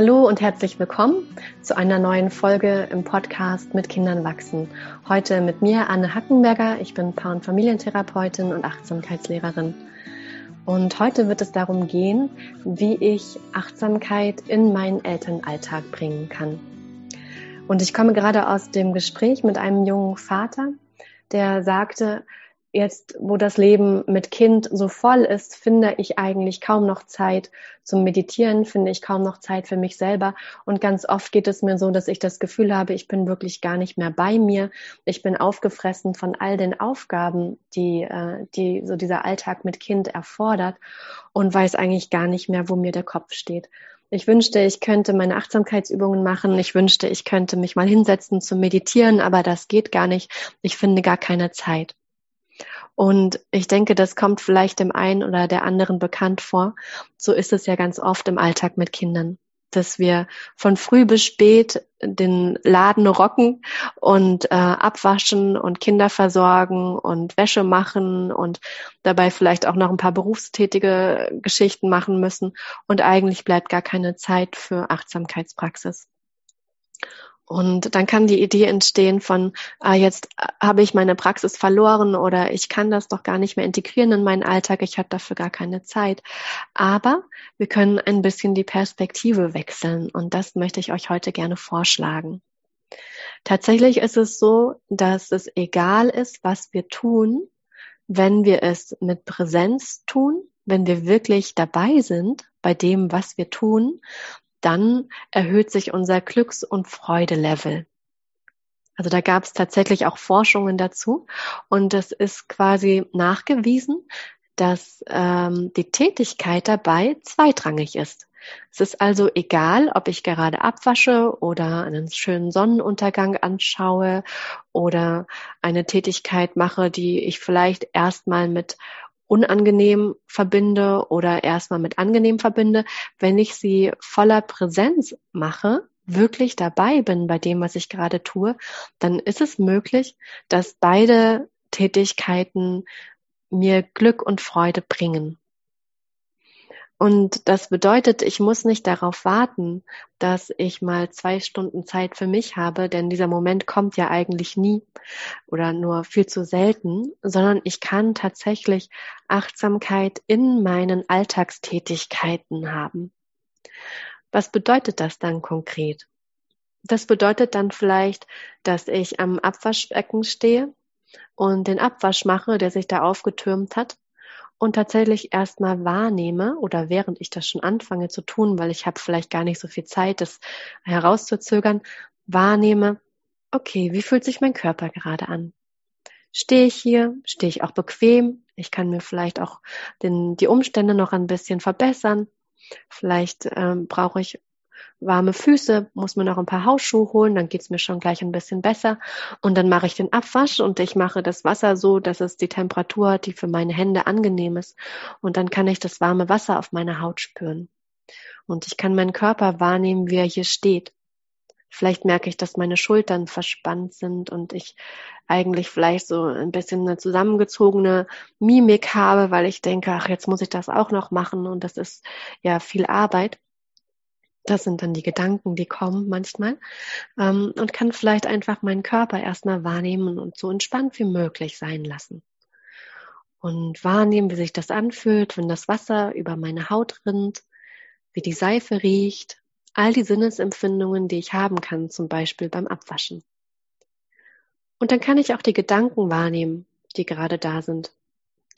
Hallo und herzlich willkommen zu einer neuen Folge im Podcast mit Kindern wachsen. Heute mit mir Anne Hackenberger. Ich bin Paar- und Familientherapeutin und Achtsamkeitslehrerin. Und heute wird es darum gehen, wie ich Achtsamkeit in meinen Elternalltag bringen kann. Und ich komme gerade aus dem Gespräch mit einem jungen Vater, der sagte, jetzt, wo das Leben mit Kind so voll ist, finde ich eigentlich kaum noch Zeit zum Meditieren, finde ich kaum noch Zeit für mich selber. Und ganz oft geht es mir so, dass ich das Gefühl habe, ich bin wirklich gar nicht mehr bei mir. Ich bin aufgefressen von all den Aufgaben, die, äh, die so dieser Alltag mit Kind erfordert und weiß eigentlich gar nicht mehr, wo mir der Kopf steht. Ich wünschte, ich könnte meine Achtsamkeitsübungen machen. Ich wünschte, ich könnte mich mal hinsetzen zum Meditieren, aber das geht gar nicht. Ich finde gar keine Zeit. Und ich denke, das kommt vielleicht dem einen oder der anderen bekannt vor. So ist es ja ganz oft im Alltag mit Kindern, dass wir von früh bis spät den Laden rocken und äh, abwaschen und Kinder versorgen und Wäsche machen und dabei vielleicht auch noch ein paar berufstätige Geschichten machen müssen. Und eigentlich bleibt gar keine Zeit für Achtsamkeitspraxis. Und dann kann die Idee entstehen von, ah, jetzt habe ich meine Praxis verloren oder ich kann das doch gar nicht mehr integrieren in meinen Alltag, ich habe dafür gar keine Zeit. Aber wir können ein bisschen die Perspektive wechseln und das möchte ich euch heute gerne vorschlagen. Tatsächlich ist es so, dass es egal ist, was wir tun, wenn wir es mit Präsenz tun, wenn wir wirklich dabei sind bei dem, was wir tun, dann erhöht sich unser Glücks- und Freudelevel. Also da gab es tatsächlich auch Forschungen dazu und es ist quasi nachgewiesen, dass ähm, die Tätigkeit dabei zweitrangig ist. Es ist also egal, ob ich gerade abwasche oder einen schönen Sonnenuntergang anschaue oder eine Tätigkeit mache, die ich vielleicht erstmal mit unangenehm verbinde oder erstmal mit angenehm verbinde, wenn ich sie voller Präsenz mache, wirklich dabei bin bei dem, was ich gerade tue, dann ist es möglich, dass beide Tätigkeiten mir Glück und Freude bringen. Und das bedeutet, ich muss nicht darauf warten, dass ich mal zwei Stunden Zeit für mich habe, denn dieser Moment kommt ja eigentlich nie oder nur viel zu selten, sondern ich kann tatsächlich Achtsamkeit in meinen Alltagstätigkeiten haben. Was bedeutet das dann konkret? Das bedeutet dann vielleicht, dass ich am Abwaschbecken stehe und den Abwasch mache, der sich da aufgetürmt hat und tatsächlich erstmal wahrnehme oder während ich das schon anfange zu tun, weil ich habe vielleicht gar nicht so viel Zeit, das herauszuzögern, wahrnehme, okay, wie fühlt sich mein Körper gerade an? Stehe ich hier? Stehe ich auch bequem? Ich kann mir vielleicht auch den, die Umstände noch ein bisschen verbessern. Vielleicht ähm, brauche ich warme Füße, muss mir noch ein paar Hausschuhe holen, dann geht's mir schon gleich ein bisschen besser. Und dann mache ich den Abwasch und ich mache das Wasser so, dass es die Temperatur hat, die für meine Hände angenehm ist. Und dann kann ich das warme Wasser auf meiner Haut spüren. Und ich kann meinen Körper wahrnehmen, wie er hier steht. Vielleicht merke ich, dass meine Schultern verspannt sind und ich eigentlich vielleicht so ein bisschen eine zusammengezogene Mimik habe, weil ich denke, ach, jetzt muss ich das auch noch machen und das ist ja viel Arbeit. Das sind dann die Gedanken, die kommen manchmal. Ähm, und kann vielleicht einfach meinen Körper erstmal wahrnehmen und so entspannt wie möglich sein lassen. Und wahrnehmen, wie sich das anfühlt, wenn das Wasser über meine Haut rinnt, wie die Seife riecht, all die Sinnesempfindungen, die ich haben kann, zum Beispiel beim Abwaschen. Und dann kann ich auch die Gedanken wahrnehmen, die gerade da sind.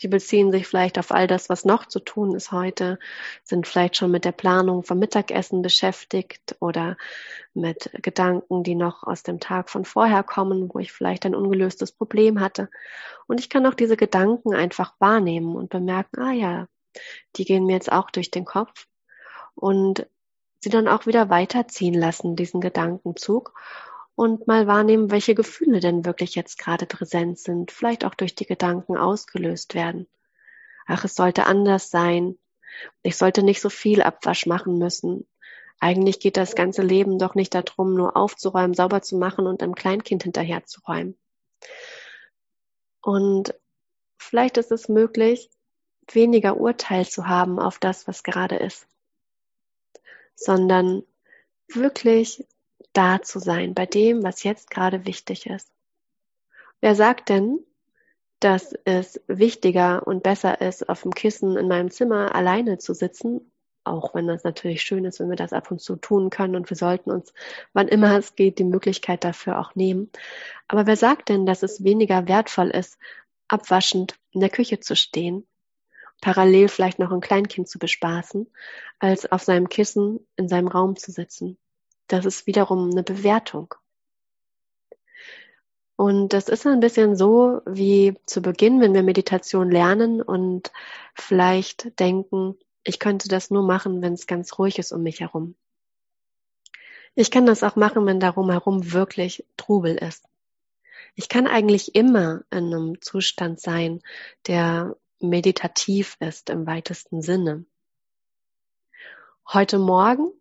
Die beziehen sich vielleicht auf all das, was noch zu tun ist heute, sind vielleicht schon mit der Planung vom Mittagessen beschäftigt oder mit Gedanken, die noch aus dem Tag von vorher kommen, wo ich vielleicht ein ungelöstes Problem hatte. Und ich kann auch diese Gedanken einfach wahrnehmen und bemerken, ah ja, die gehen mir jetzt auch durch den Kopf und sie dann auch wieder weiterziehen lassen, diesen Gedankenzug und mal wahrnehmen, welche Gefühle denn wirklich jetzt gerade präsent sind, vielleicht auch durch die Gedanken ausgelöst werden. Ach, es sollte anders sein. Ich sollte nicht so viel Abwasch machen müssen. Eigentlich geht das ganze Leben doch nicht darum, nur aufzuräumen, sauber zu machen und einem Kleinkind hinterherzuräumen. Und vielleicht ist es möglich, weniger Urteil zu haben auf das, was gerade ist, sondern wirklich da zu sein bei dem, was jetzt gerade wichtig ist. Wer sagt denn, dass es wichtiger und besser ist, auf dem Kissen in meinem Zimmer alleine zu sitzen, auch wenn das natürlich schön ist, wenn wir das ab und zu tun können und wir sollten uns, wann immer es geht, die Möglichkeit dafür auch nehmen. Aber wer sagt denn, dass es weniger wertvoll ist, abwaschend in der Küche zu stehen, parallel vielleicht noch ein Kleinkind zu bespaßen, als auf seinem Kissen in seinem Raum zu sitzen? Das ist wiederum eine Bewertung. Und das ist ein bisschen so wie zu Beginn, wenn wir Meditation lernen und vielleicht denken, ich könnte das nur machen, wenn es ganz ruhig ist um mich herum. Ich kann das auch machen, wenn darum herum wirklich Trubel ist. Ich kann eigentlich immer in einem Zustand sein, der meditativ ist im weitesten Sinne. Heute Morgen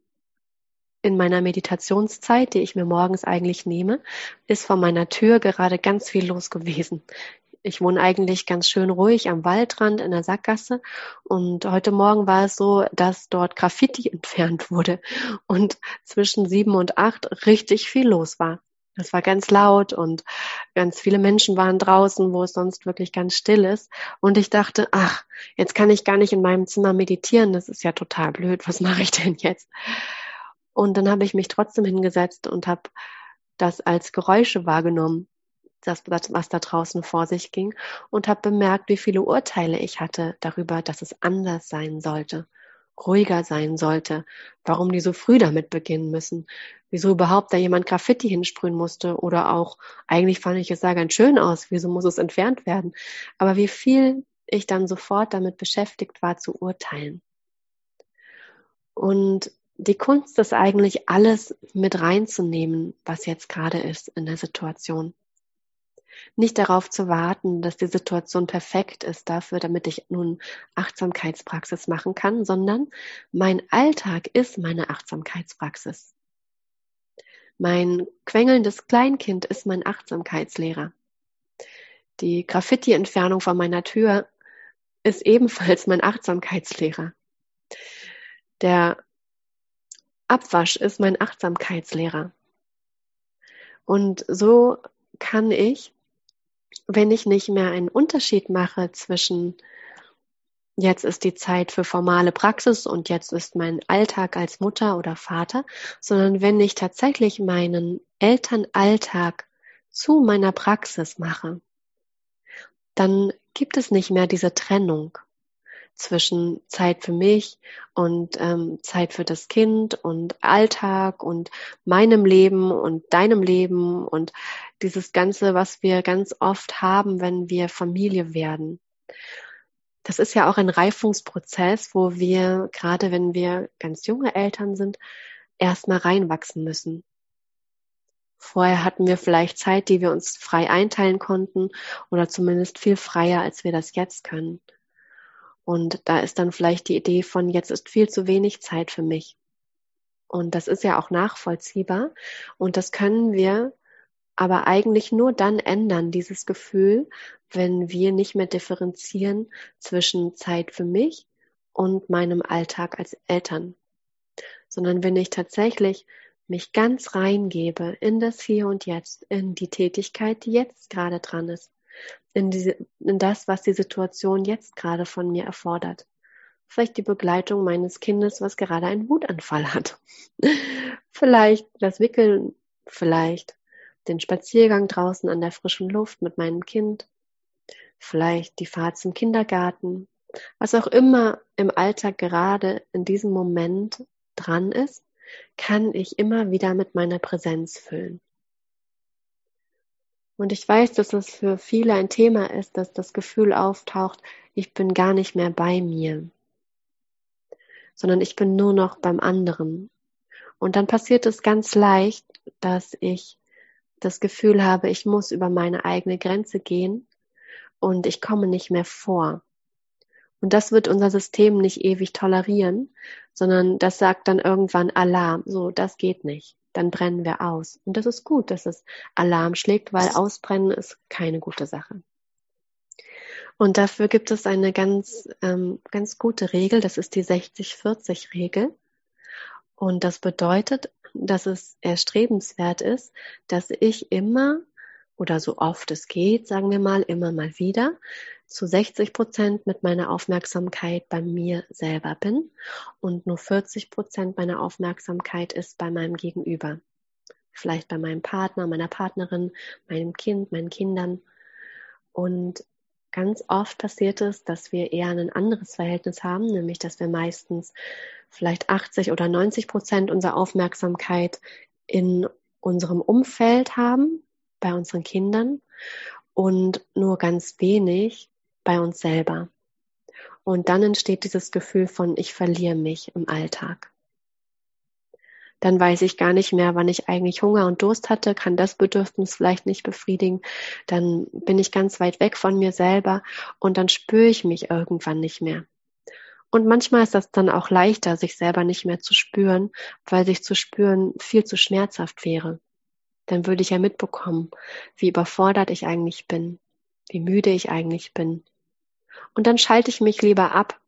in meiner Meditationszeit, die ich mir morgens eigentlich nehme, ist vor meiner Tür gerade ganz viel los gewesen. Ich wohne eigentlich ganz schön ruhig am Waldrand in der Sackgasse und heute Morgen war es so, dass dort Graffiti entfernt wurde und zwischen sieben und acht richtig viel los war. Es war ganz laut und ganz viele Menschen waren draußen, wo es sonst wirklich ganz still ist. Und ich dachte, ach, jetzt kann ich gar nicht in meinem Zimmer meditieren. Das ist ja total blöd. Was mache ich denn jetzt? Und dann habe ich mich trotzdem hingesetzt und habe das als Geräusche wahrgenommen, das, was da draußen vor sich ging, und habe bemerkt, wie viele Urteile ich hatte darüber, dass es anders sein sollte, ruhiger sein sollte, warum die so früh damit beginnen müssen, wieso überhaupt da jemand Graffiti hinsprühen musste oder auch, eigentlich fand ich es sah ganz schön aus, wieso muss es entfernt werden, aber wie viel ich dann sofort damit beschäftigt war zu urteilen. Und die Kunst ist eigentlich alles mit reinzunehmen, was jetzt gerade ist in der Situation. Nicht darauf zu warten, dass die Situation perfekt ist dafür, damit ich nun Achtsamkeitspraxis machen kann, sondern mein Alltag ist meine Achtsamkeitspraxis. Mein quengelndes Kleinkind ist mein Achtsamkeitslehrer. Die Graffiti-Entfernung von meiner Tür ist ebenfalls mein Achtsamkeitslehrer. Der Abwasch ist mein Achtsamkeitslehrer. Und so kann ich, wenn ich nicht mehr einen Unterschied mache zwischen jetzt ist die Zeit für formale Praxis und jetzt ist mein Alltag als Mutter oder Vater, sondern wenn ich tatsächlich meinen Elternalltag zu meiner Praxis mache, dann gibt es nicht mehr diese Trennung zwischen Zeit für mich und ähm, Zeit für das Kind und Alltag und meinem Leben und deinem Leben und dieses Ganze, was wir ganz oft haben, wenn wir Familie werden. Das ist ja auch ein Reifungsprozess, wo wir, gerade wenn wir ganz junge Eltern sind, erstmal reinwachsen müssen. Vorher hatten wir vielleicht Zeit, die wir uns frei einteilen konnten oder zumindest viel freier, als wir das jetzt können. Und da ist dann vielleicht die Idee von, jetzt ist viel zu wenig Zeit für mich. Und das ist ja auch nachvollziehbar. Und das können wir aber eigentlich nur dann ändern, dieses Gefühl, wenn wir nicht mehr differenzieren zwischen Zeit für mich und meinem Alltag als Eltern, sondern wenn ich tatsächlich mich ganz reingebe in das Hier und Jetzt, in die Tätigkeit, die jetzt gerade dran ist in, diese, in das, was die Situation jetzt gerade von mir erfordert. Vielleicht die Begleitung meines Kindes, was gerade einen Wutanfall hat. vielleicht das Wickeln, vielleicht den Spaziergang draußen an der frischen Luft mit meinem Kind, vielleicht die Fahrt zum Kindergarten, was auch immer im Alltag gerade in diesem Moment dran ist, kann ich immer wieder mit meiner Präsenz füllen. Und ich weiß, dass es für viele ein Thema ist, dass das Gefühl auftaucht, ich bin gar nicht mehr bei mir, sondern ich bin nur noch beim anderen. Und dann passiert es ganz leicht, dass ich das Gefühl habe, ich muss über meine eigene Grenze gehen und ich komme nicht mehr vor. Und das wird unser System nicht ewig tolerieren, sondern das sagt dann irgendwann Alarm. So, das geht nicht dann brennen wir aus. Und das ist gut, dass es Alarm schlägt, weil ausbrennen ist keine gute Sache. Und dafür gibt es eine ganz, ähm, ganz gute Regel, das ist die 60-40-Regel. Und das bedeutet, dass es erstrebenswert ist, dass ich immer oder so oft es geht, sagen wir mal, immer mal wieder, zu 60 Prozent mit meiner Aufmerksamkeit bei mir selber bin und nur 40 Prozent meiner Aufmerksamkeit ist bei meinem Gegenüber. Vielleicht bei meinem Partner, meiner Partnerin, meinem Kind, meinen Kindern. Und ganz oft passiert es, dass wir eher ein anderes Verhältnis haben, nämlich dass wir meistens vielleicht 80 oder 90 Prozent unserer Aufmerksamkeit in unserem Umfeld haben, bei unseren Kindern und nur ganz wenig bei uns selber. Und dann entsteht dieses Gefühl von, ich verliere mich im Alltag. Dann weiß ich gar nicht mehr, wann ich eigentlich Hunger und Durst hatte, kann das Bedürfnis vielleicht nicht befriedigen. Dann bin ich ganz weit weg von mir selber und dann spüre ich mich irgendwann nicht mehr. Und manchmal ist das dann auch leichter, sich selber nicht mehr zu spüren, weil sich zu spüren viel zu schmerzhaft wäre dann würde ich ja mitbekommen, wie überfordert ich eigentlich bin, wie müde ich eigentlich bin. Und dann schalte ich mich lieber ab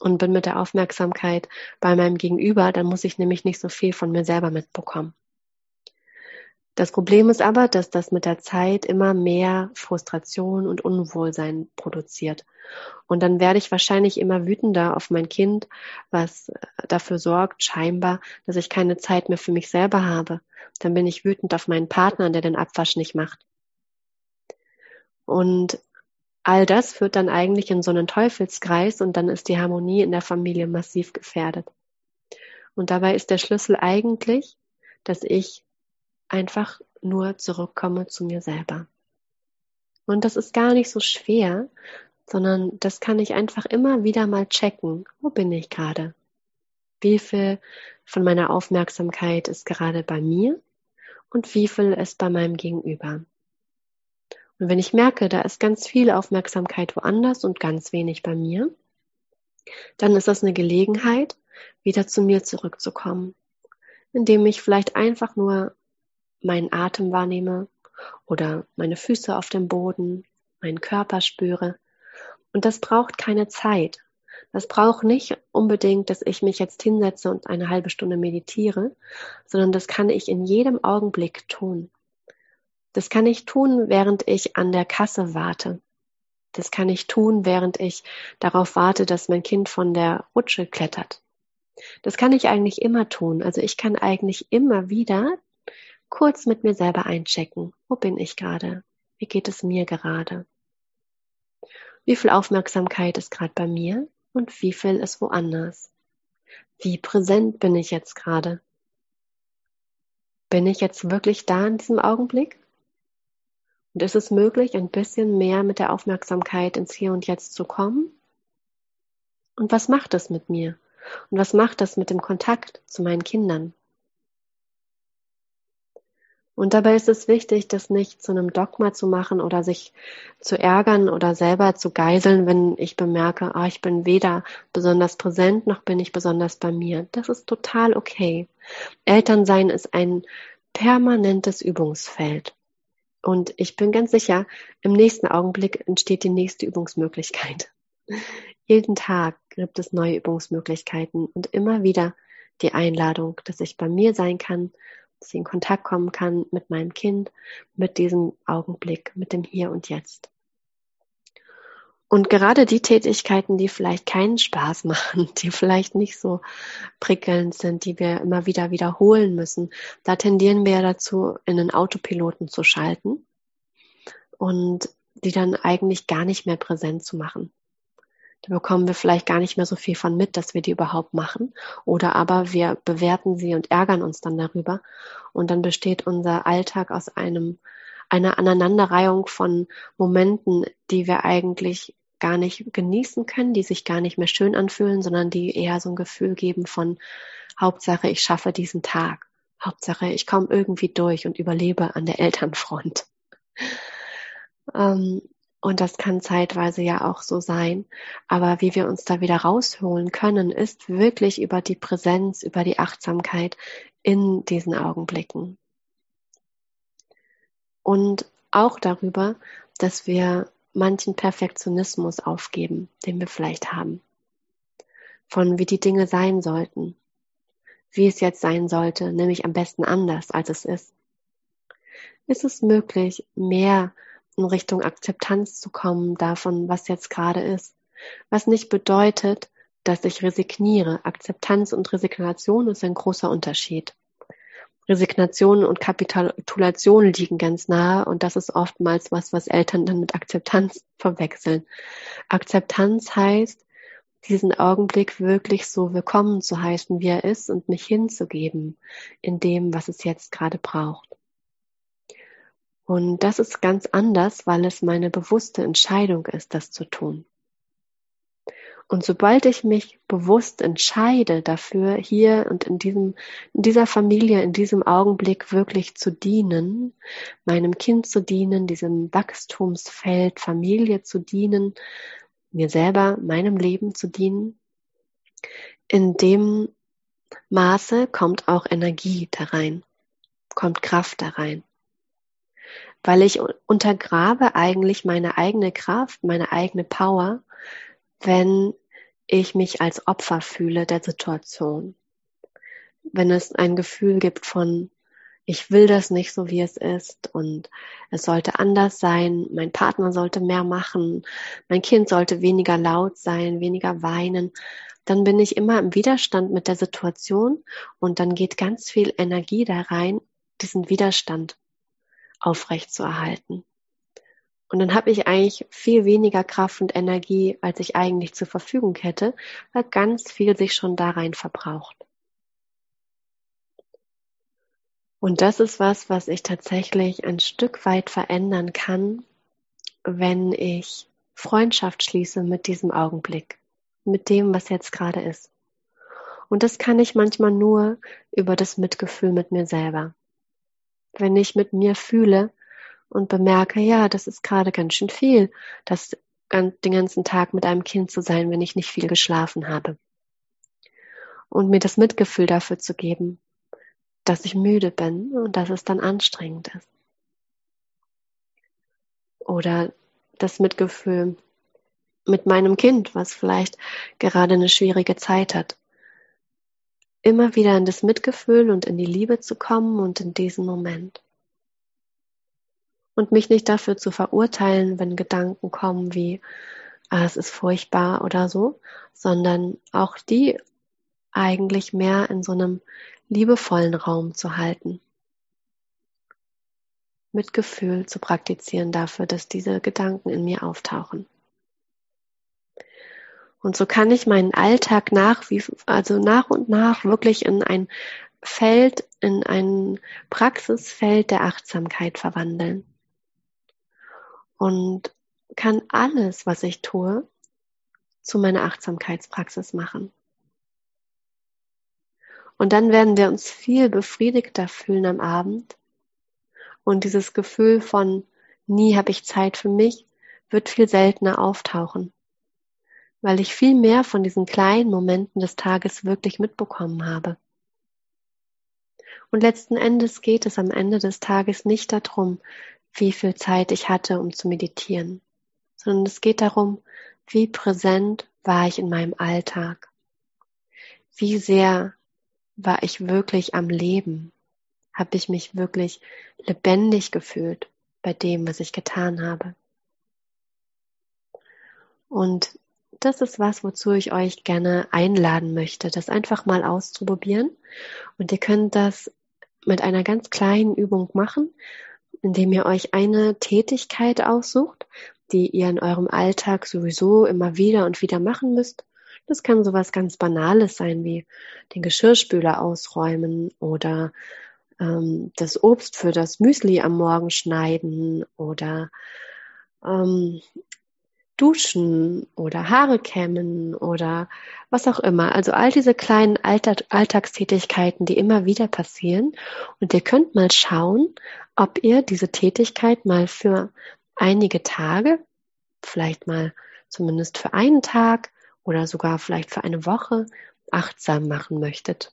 und bin mit der Aufmerksamkeit bei meinem Gegenüber, dann muss ich nämlich nicht so viel von mir selber mitbekommen. Das Problem ist aber, dass das mit der Zeit immer mehr Frustration und Unwohlsein produziert. Und dann werde ich wahrscheinlich immer wütender auf mein Kind, was dafür sorgt, scheinbar, dass ich keine Zeit mehr für mich selber habe. Dann bin ich wütend auf meinen Partner, der den Abwasch nicht macht. Und all das führt dann eigentlich in so einen Teufelskreis und dann ist die Harmonie in der Familie massiv gefährdet. Und dabei ist der Schlüssel eigentlich, dass ich einfach nur zurückkomme zu mir selber. Und das ist gar nicht so schwer, sondern das kann ich einfach immer wieder mal checken. Wo bin ich gerade? Wie viel von meiner Aufmerksamkeit ist gerade bei mir und wie viel ist bei meinem Gegenüber? Und wenn ich merke, da ist ganz viel Aufmerksamkeit woanders und ganz wenig bei mir, dann ist das eine Gelegenheit, wieder zu mir zurückzukommen, indem ich vielleicht einfach nur meinen Atem wahrnehme oder meine Füße auf dem Boden, meinen Körper spüre. Und das braucht keine Zeit. Das braucht nicht unbedingt, dass ich mich jetzt hinsetze und eine halbe Stunde meditiere, sondern das kann ich in jedem Augenblick tun. Das kann ich tun, während ich an der Kasse warte. Das kann ich tun, während ich darauf warte, dass mein Kind von der Rutsche klettert. Das kann ich eigentlich immer tun. Also ich kann eigentlich immer wieder kurz mit mir selber einchecken. Wo bin ich gerade? Wie geht es mir gerade? Wie viel Aufmerksamkeit ist gerade bei mir und wie viel ist woanders? Wie präsent bin ich jetzt gerade? Bin ich jetzt wirklich da in diesem Augenblick? Und ist es möglich, ein bisschen mehr mit der Aufmerksamkeit ins Hier und Jetzt zu kommen? Und was macht das mit mir? Und was macht das mit dem Kontakt zu meinen Kindern? Und dabei ist es wichtig, das nicht zu einem Dogma zu machen oder sich zu ärgern oder selber zu geiseln, wenn ich bemerke, ah, ich bin weder besonders präsent noch bin ich besonders bei mir. Das ist total okay. Elternsein ist ein permanentes Übungsfeld. Und ich bin ganz sicher, im nächsten Augenblick entsteht die nächste Übungsmöglichkeit. Jeden Tag gibt es neue Übungsmöglichkeiten und immer wieder die Einladung, dass ich bei mir sein kann dass ich in Kontakt kommen kann mit meinem Kind, mit diesem Augenblick, mit dem Hier und Jetzt. Und gerade die Tätigkeiten, die vielleicht keinen Spaß machen, die vielleicht nicht so prickelnd sind, die wir immer wieder wiederholen müssen, da tendieren wir dazu, in einen Autopiloten zu schalten und die dann eigentlich gar nicht mehr präsent zu machen. Da bekommen wir vielleicht gar nicht mehr so viel von mit, dass wir die überhaupt machen. Oder aber wir bewerten sie und ärgern uns dann darüber. Und dann besteht unser Alltag aus einem, einer Aneinanderreihung von Momenten, die wir eigentlich gar nicht genießen können, die sich gar nicht mehr schön anfühlen, sondern die eher so ein Gefühl geben von Hauptsache, ich schaffe diesen Tag. Hauptsache, ich komme irgendwie durch und überlebe an der Elternfront. Ähm, und das kann zeitweise ja auch so sein. Aber wie wir uns da wieder rausholen können, ist wirklich über die Präsenz, über die Achtsamkeit in diesen Augenblicken. Und auch darüber, dass wir manchen Perfektionismus aufgeben, den wir vielleicht haben. Von wie die Dinge sein sollten. wie es jetzt sein sollte, nämlich am besten anders, als es ist? Ist es möglich, mehr in Richtung Akzeptanz zu kommen davon, was jetzt gerade ist? Was nicht bedeutet, dass ich resigniere. Akzeptanz und Resignation ist ein großer Unterschied. Resignation und Kapitulation liegen ganz nahe und das ist oftmals was, was Eltern dann mit Akzeptanz verwechseln. Akzeptanz heißt, diesen Augenblick wirklich so willkommen zu heißen, wie er ist und mich hinzugeben in dem, was es jetzt gerade braucht. Und das ist ganz anders, weil es meine bewusste Entscheidung ist, das zu tun. Und sobald ich mich bewusst entscheide dafür, hier und in diesem, in dieser Familie, in diesem Augenblick wirklich zu dienen, meinem Kind zu dienen, diesem Wachstumsfeld Familie zu dienen, mir selber, meinem Leben zu dienen, in dem Maße kommt auch Energie da rein, kommt Kraft da rein. Weil ich untergrabe eigentlich meine eigene Kraft, meine eigene Power, wenn ich mich als Opfer fühle der Situation. Wenn es ein Gefühl gibt von, ich will das nicht so, wie es ist und es sollte anders sein, mein Partner sollte mehr machen, mein Kind sollte weniger laut sein, weniger weinen, dann bin ich immer im Widerstand mit der Situation und dann geht ganz viel Energie da rein, diesen Widerstand aufrechtzuerhalten. Und dann habe ich eigentlich viel weniger Kraft und Energie, als ich eigentlich zur Verfügung hätte, weil ganz viel sich schon da rein verbraucht. Und das ist was, was ich tatsächlich ein Stück weit verändern kann, wenn ich Freundschaft schließe mit diesem Augenblick, mit dem, was jetzt gerade ist. Und das kann ich manchmal nur über das Mitgefühl mit mir selber. Wenn ich mit mir fühle, und bemerke, ja, das ist gerade ganz schön viel, das den ganzen Tag mit einem Kind zu sein, wenn ich nicht viel geschlafen habe. Und mir das Mitgefühl dafür zu geben, dass ich müde bin und dass es dann anstrengend ist. Oder das Mitgefühl mit meinem Kind, was vielleicht gerade eine schwierige Zeit hat. Immer wieder in das Mitgefühl und in die Liebe zu kommen und in diesen Moment und mich nicht dafür zu verurteilen, wenn Gedanken kommen wie, ah, es ist furchtbar oder so, sondern auch die eigentlich mehr in so einem liebevollen Raum zu halten. Mitgefühl zu praktizieren dafür, dass diese Gedanken in mir auftauchen. Und so kann ich meinen Alltag nach, wie, also nach und nach wirklich in ein Feld, in ein Praxisfeld der Achtsamkeit verwandeln und kann alles, was ich tue, zu meiner Achtsamkeitspraxis machen. Und dann werden wir uns viel befriedigter fühlen am Abend. Und dieses Gefühl von nie habe ich Zeit für mich wird viel seltener auftauchen, weil ich viel mehr von diesen kleinen Momenten des Tages wirklich mitbekommen habe. Und letzten Endes geht es am Ende des Tages nicht darum, wie viel Zeit ich hatte, um zu meditieren, sondern es geht darum, wie präsent war ich in meinem Alltag, wie sehr war ich wirklich am Leben, habe ich mich wirklich lebendig gefühlt bei dem, was ich getan habe. Und das ist was, wozu ich euch gerne einladen möchte, das einfach mal auszuprobieren. Und ihr könnt das mit einer ganz kleinen Übung machen indem ihr euch eine Tätigkeit aussucht, die ihr in eurem Alltag sowieso immer wieder und wieder machen müsst. Das kann sowas ganz Banales sein wie den Geschirrspüler ausräumen oder ähm, das Obst für das Müsli am Morgen schneiden oder ähm, duschen oder Haare kämmen oder was auch immer. Also all diese kleinen Alltagstätigkeiten, die immer wieder passieren. Und ihr könnt mal schauen, ob ihr diese Tätigkeit mal für einige Tage, vielleicht mal zumindest für einen Tag oder sogar vielleicht für eine Woche achtsam machen möchtet.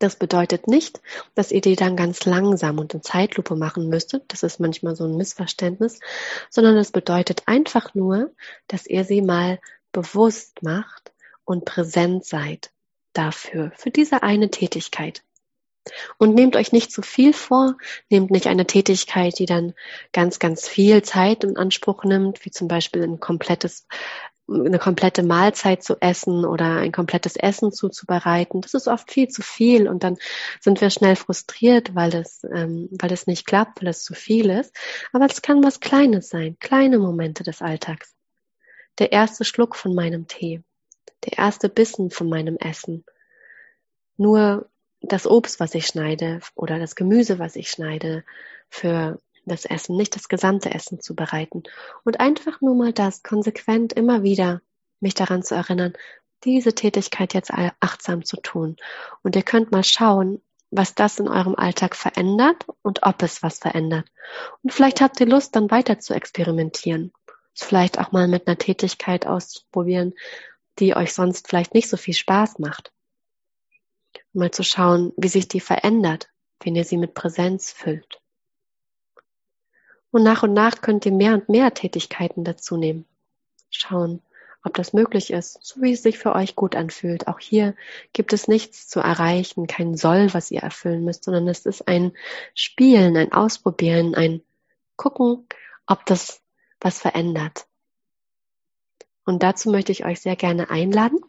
Das bedeutet nicht, dass ihr die dann ganz langsam und in Zeitlupe machen müsstet. Das ist manchmal so ein Missverständnis, sondern es bedeutet einfach nur, dass ihr sie mal bewusst macht und präsent seid dafür, für diese eine Tätigkeit. Und nehmt euch nicht zu viel vor, nehmt nicht eine Tätigkeit, die dann ganz, ganz viel Zeit in Anspruch nimmt, wie zum Beispiel ein komplettes, eine komplette Mahlzeit zu essen oder ein komplettes Essen zuzubereiten. Das ist oft viel zu viel und dann sind wir schnell frustriert, weil das, ähm, weil das nicht klappt, weil es zu viel ist. Aber es kann was Kleines sein, kleine Momente des Alltags. Der erste Schluck von meinem Tee, der erste Bissen von meinem Essen. Nur das Obst, was ich schneide oder das Gemüse, was ich schneide für das Essen, nicht das gesamte Essen zu bereiten. Und einfach nur mal das konsequent immer wieder mich daran zu erinnern, diese Tätigkeit jetzt achtsam zu tun. Und ihr könnt mal schauen, was das in eurem Alltag verändert und ob es was verändert. Und vielleicht habt ihr Lust, dann weiter zu experimentieren. Vielleicht auch mal mit einer Tätigkeit auszuprobieren, die euch sonst vielleicht nicht so viel Spaß macht mal zu schauen, wie sich die verändert, wenn ihr sie mit Präsenz füllt. Und nach und nach könnt ihr mehr und mehr Tätigkeiten dazu nehmen. Schauen, ob das möglich ist, so wie es sich für euch gut anfühlt. Auch hier gibt es nichts zu erreichen, kein Soll, was ihr erfüllen müsst, sondern es ist ein Spielen, ein Ausprobieren, ein Gucken, ob das was verändert. Und dazu möchte ich euch sehr gerne einladen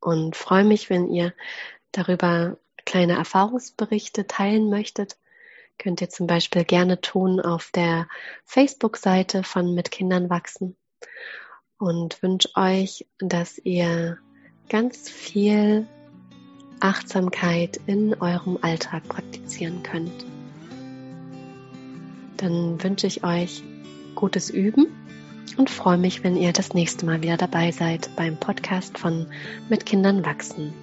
und freue mich, wenn ihr darüber kleine Erfahrungsberichte teilen möchtet, könnt ihr zum Beispiel gerne tun auf der Facebook-Seite von Mit Kindern wachsen und wünsche euch, dass ihr ganz viel Achtsamkeit in eurem Alltag praktizieren könnt. Dann wünsche ich euch gutes Üben und freue mich, wenn ihr das nächste Mal wieder dabei seid beim Podcast von Mit Kindern wachsen.